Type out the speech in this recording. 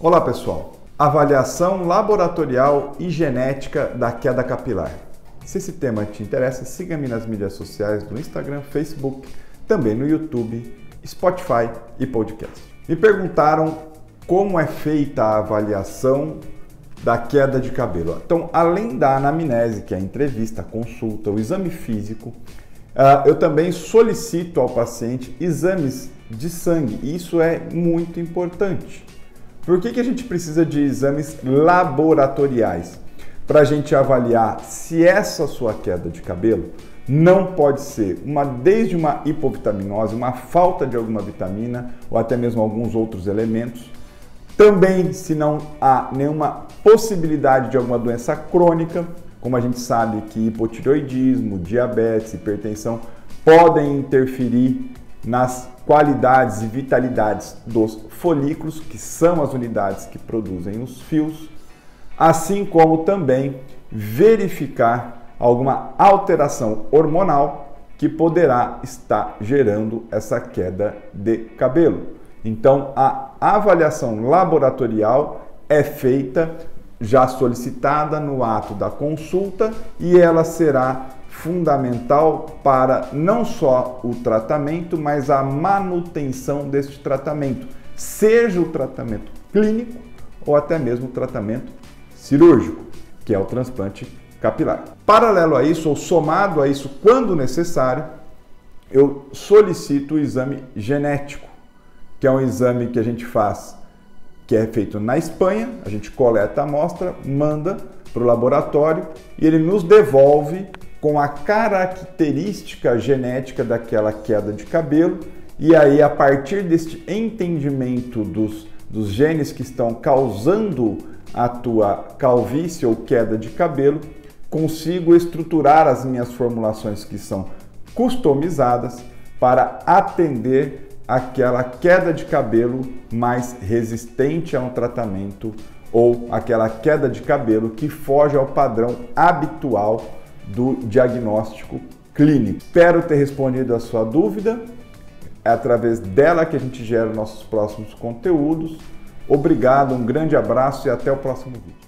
Olá pessoal, avaliação laboratorial e genética da queda capilar. Se esse tema te interessa, siga-me nas mídias sociais do Instagram, Facebook, também no YouTube, Spotify e podcast. Me perguntaram como é feita a avaliação da queda de cabelo. Então, além da anamnese, que é a entrevista, a consulta, o exame físico, ah, eu também solicito ao paciente exames de sangue. Isso é muito importante. Por que, que a gente precisa de exames laboratoriais? Para a gente avaliar se essa sua queda de cabelo não pode ser uma desde uma hipovitaminose, uma falta de alguma vitamina ou até mesmo alguns outros elementos. Também se não há nenhuma possibilidade de alguma doença crônica, como a gente sabe que hipotireoidismo, diabetes, hipertensão podem interferir nas qualidades e vitalidades dos folículos, que são as unidades que produzem os fios, assim como também verificar alguma alteração hormonal que poderá estar gerando essa queda de cabelo. Então, a avaliação laboratorial é feita já solicitada no ato da consulta e ela será fundamental para não só o tratamento, mas a manutenção deste tratamento, seja o tratamento clínico ou até mesmo o tratamento cirúrgico, que é o transplante capilar. Paralelo a isso, ou somado a isso, quando necessário, eu solicito o exame genético, que é um exame que a gente faz, que é feito na Espanha, a gente coleta a amostra, manda para o laboratório e ele nos devolve com a característica genética daquela queda de cabelo, e aí, a partir deste entendimento dos, dos genes que estão causando a tua calvície ou queda de cabelo, consigo estruturar as minhas formulações que são customizadas para atender aquela queda de cabelo mais resistente a um tratamento ou aquela queda de cabelo que foge ao padrão habitual do diagnóstico clínico. Espero ter respondido a sua dúvida. É através dela que a gente gera nossos próximos conteúdos. Obrigado, um grande abraço e até o próximo vídeo.